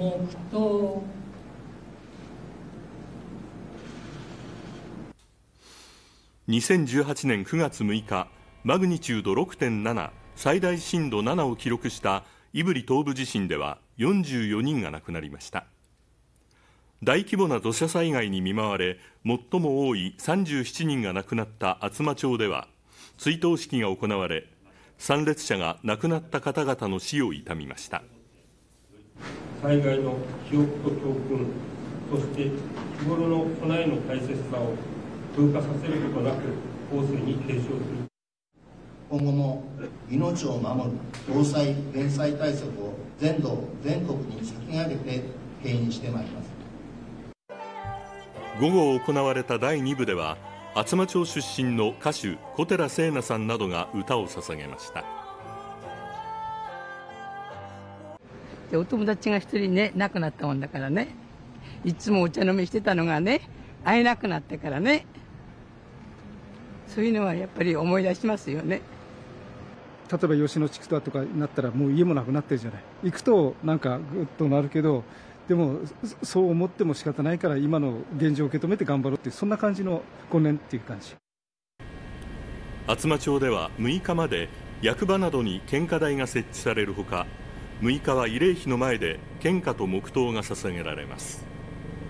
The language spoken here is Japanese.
黙祷2018年9月6日マグニチュード6.7最大震度7を記録した胆振東部地震では44人が亡くなりました。大規模な土砂災害に見舞われ最も多い37人が亡くなった厚真町では追悼式が行われ参列者が亡くなった方々の死を悼みました。災害の記憶と教訓そして日頃の備えの大切さを風化させることなく後世に継承する。今後も命を守る防災・減災対策を全土全国に先駆けて牽引してまいります。午後行われた第2部では厚真町出身の歌手小寺聖奈さんなどが歌を捧げましたでお友達が一人ね亡くなったもんだからね。いつもお茶飲みしてたのがね会えなくなってからね。そういうのはやっぱり思い出しますよね。例えば吉野地区だとかになったらもう家もなくなってるじゃない。行くとなんかぐっとなるけどでもそう思っても仕方ないから今の現状を受け止めて頑張ろうっていうそんな感じの5年っていう感じ。厚真町では6日まで役場などに献花台が設置されるほか6日は慰霊碑の前で献花と黙祷が捧げられます。